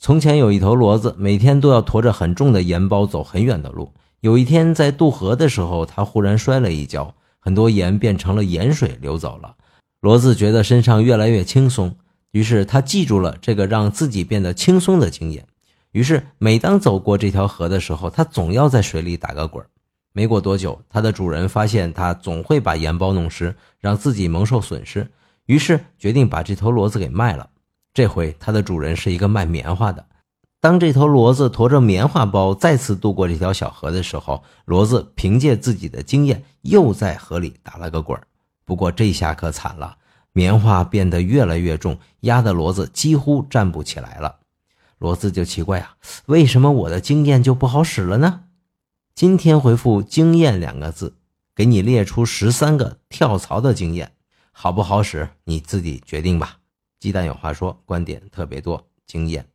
从前有一头骡子，每天都要驮着很重的盐包走很远的路。有一天在渡河的时候，他忽然摔了一跤，很多盐变成了盐水流走了。骡子觉得身上越来越轻松，于是他记住了这个让自己变得轻松的经验。于是每当走过这条河的时候，他总要在水里打个滚。没过多久，它的主人发现他总会把盐包弄湿，让自己蒙受损失，于是决定把这头骡子给卖了。这回，它的主人是一个卖棉花的。当这头骡子驮着棉花包再次渡过这条小河的时候，骡子凭借自己的经验，又在河里打了个滚不过这下可惨了，棉花变得越来越重，压得骡子几乎站不起来了。骡子就奇怪啊，为什么我的经验就不好使了呢？今天回复“经验”两个字，给你列出十三个跳槽的经验，好不好使你自己决定吧。鸡蛋有话说，观点特别多，经验。